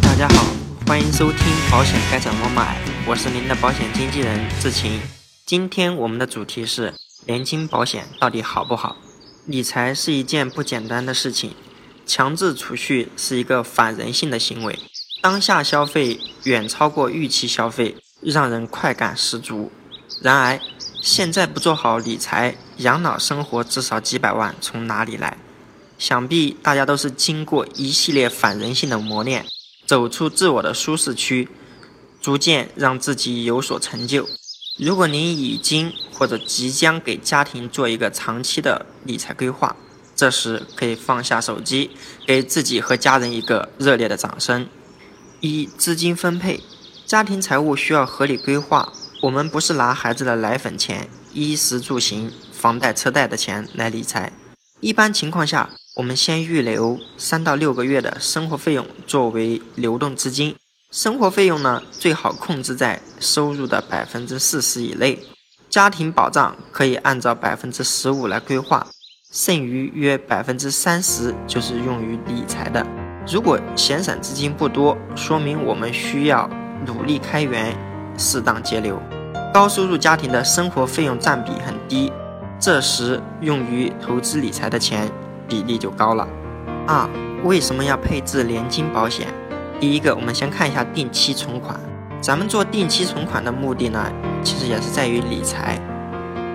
大家好，欢迎收听保险该怎么买，我是您的保险经纪人志晴。今天我们的主题是年金保险到底好不好？理财是一件不简单的事情，强制储蓄是一个反人性的行为，当下消费远超过预期消费，让人快感十足。然而，现在不做好理财，养老生活至少几百万从哪里来？想必大家都是经过一系列反人性的磨练，走出自我的舒适区，逐渐让自己有所成就。如果您已经或者即将给家庭做一个长期的理财规划，这时可以放下手机，给自己和家人一个热烈的掌声。一、资金分配，家庭财务需要合理规划。我们不是拿孩子的奶粉钱、衣食住行、房贷车贷的钱来理财。一般情况下，我们先预留三到六个月的生活费用作为流动资金，生活费用呢最好控制在收入的百分之四十以内，家庭保障可以按照百分之十五来规划，剩余约百分之三十就是用于理财的。如果闲散资金不多，说明我们需要努力开源，适当节流。高收入家庭的生活费用占比很低，这时用于投资理财的钱。比例就高了。二，为什么要配置年金保险？第一个，我们先看一下定期存款。咱们做定期存款的目的呢，其实也是在于理财。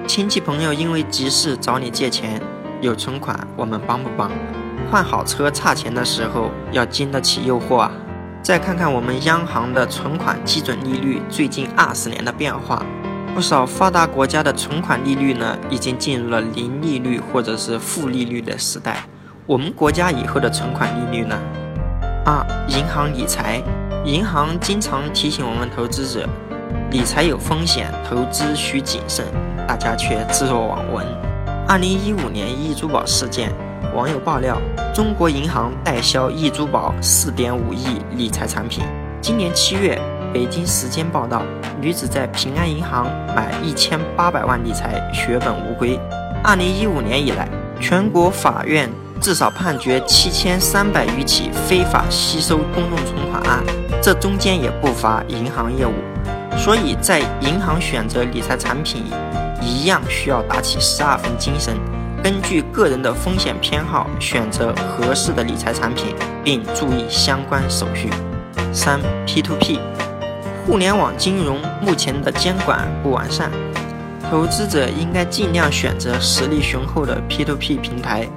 亲戚朋友因为急事找你借钱，有存款我们帮不帮？换好车差钱的时候要经得起诱惑啊！再看看我们央行的存款基准利率最近二十年的变化。不少发达国家的存款利率呢，已经进入了零利率或者是负利率的时代。我们国家以后的存款利率呢？二、银行理财，银行经常提醒我们投资者，理财有风险，投资需谨慎，大家却置若罔闻。二零一五年易珠宝事件，网友爆料，中国银行代销易珠宝四点五亿理财产品。今年七月。北京时间报道，女子在平安银行买一千八百万理财，血本无归。二零一五年以来，全国法院至少判决七千三百余起非法吸收公众存款案，这中间也不乏银行业务。所以在银行选择理财产品，一样需要打起十二分精神，根据个人的风险偏好选择合适的理财产品，并注意相关手续。三 P to P。互联网金融目前的监管不完善，投资者应该尽量选择实力雄厚的 P2P 平台。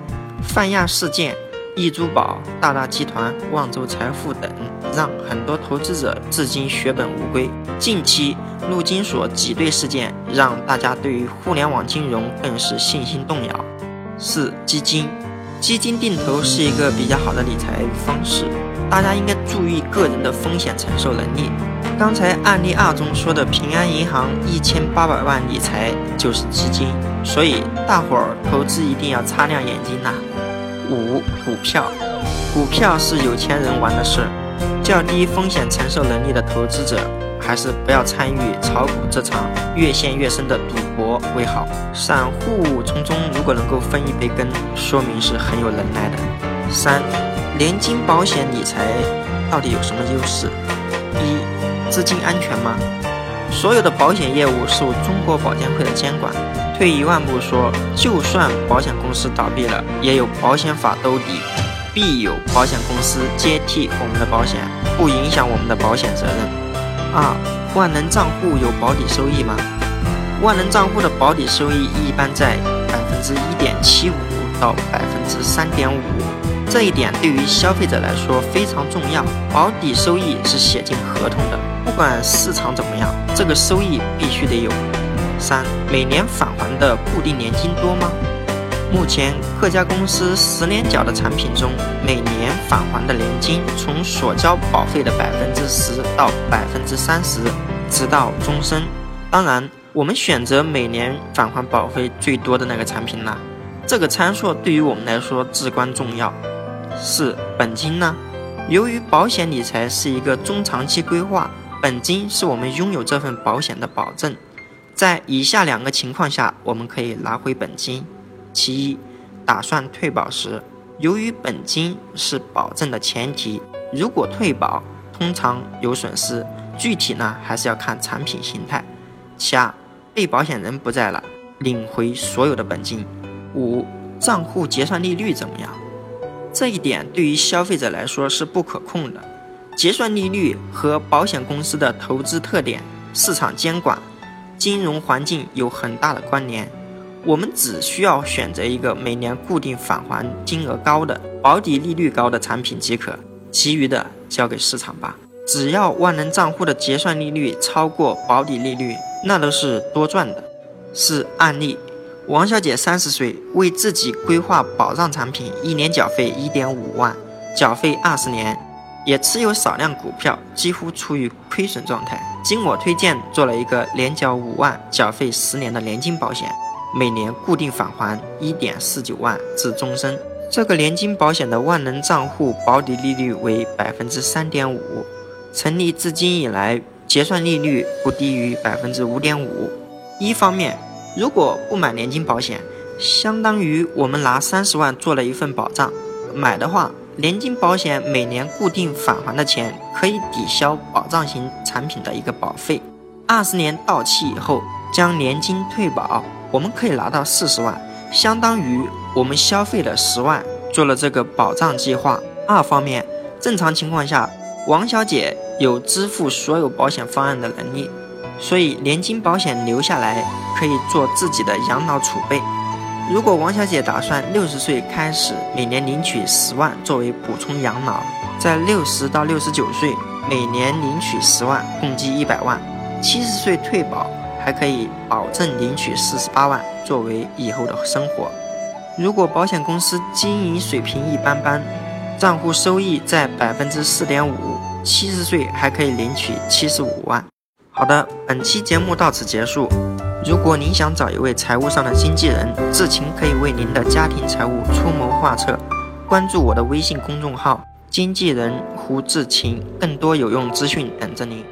泛亚事件、易珠宝、大大集团、万洲财富等，让很多投资者至今血本无归。近期陆金所挤兑事件，让大家对于互联网金融更是信心动摇。四、基金，基金定投是一个比较好的理财方式，大家应该注意个人的风险承受能力。刚才案例二中说的平安银行一千八百万理财就是基金，所以大伙儿投资一定要擦亮眼睛呐。五股票，股票是有钱人玩的事，较低风险承受能力的投资者还是不要参与炒股这场越陷越深的赌博为好。散户从中如果能够分一杯羹，说明是很有能耐的。三，年金保险理财到底有什么优势？一资金安全吗？所有的保险业务受中国保监会的监管。退一万步说，就算保险公司倒闭了，也有保险法兜底，必有保险公司接替我们的保险，不影响我们的保险责任。二，万能账户有保底收益吗？万能账户的保底收益一般在百分之一点七五到百分之三点五。这一点对于消费者来说非常重要，保底收益是写进合同的，不管市场怎么样，这个收益必须得有。三、每年返还的固定年金多吗？目前各家公司十年缴的产品中，每年返还的年金从所交保费的百分之十到百分之三十，直到终身。当然，我们选择每年返还保费最多的那个产品呢，这个参数对于我们来说至关重要。四本金呢？由于保险理财是一个中长期规划，本金是我们拥有这份保险的保证。在以下两个情况下，我们可以拿回本金：其一，打算退保时，由于本金是保证的前提，如果退保，通常有损失，具体呢还是要看产品形态。其二，被保险人不在了，领回所有的本金。五，账户结算利率怎么样？这一点对于消费者来说是不可控的。结算利率和保险公司的投资特点、市场监管、金融环境有很大的关联。我们只需要选择一个每年固定返还金额高的、保底利率高的产品即可，其余的交给市场吧。只要万能账户的结算利率超过保底利率，那都是多赚的。是案例。王小姐三十岁，为自己规划保障产品，一年缴费一点五万，缴费二十年，也持有少量股票，几乎处于亏损状态。经我推荐，做了一个年缴五万、缴费十年的年金保险，每年固定返还一点四九万至终身。这个年金保险的万能账户保底利率为百分之三点五，成立至今以来，结算利率不低于百分之五点五。一方面，如果不买年金保险，相当于我们拿三十万做了一份保障。买的话，年金保险每年固定返还的钱可以抵消保障型产品的一个保费。二十年到期以后，将年金退保，我们可以拿到四十万，相当于我们消费了十万做了这个保障计划。二方面，正常情况下，王小姐有支付所有保险方案的能力。所以，年金保险留下来可以做自己的养老储备。如果王小姐打算六十岁开始每年领取十万作为补充养老，在六十到六十九岁每年领取十万，共计一百万；七十岁退保还可以保证领取四十八万作为以后的生活。如果保险公司经营水平一般般，账户收益在百分之四点五，七十岁还可以领取七十五万。好的，本期节目到此结束。如果您想找一位财务上的经纪人，志勤可以为您的家庭财务出谋划策。关注我的微信公众号“经纪人胡志勤”，更多有用资讯等着您。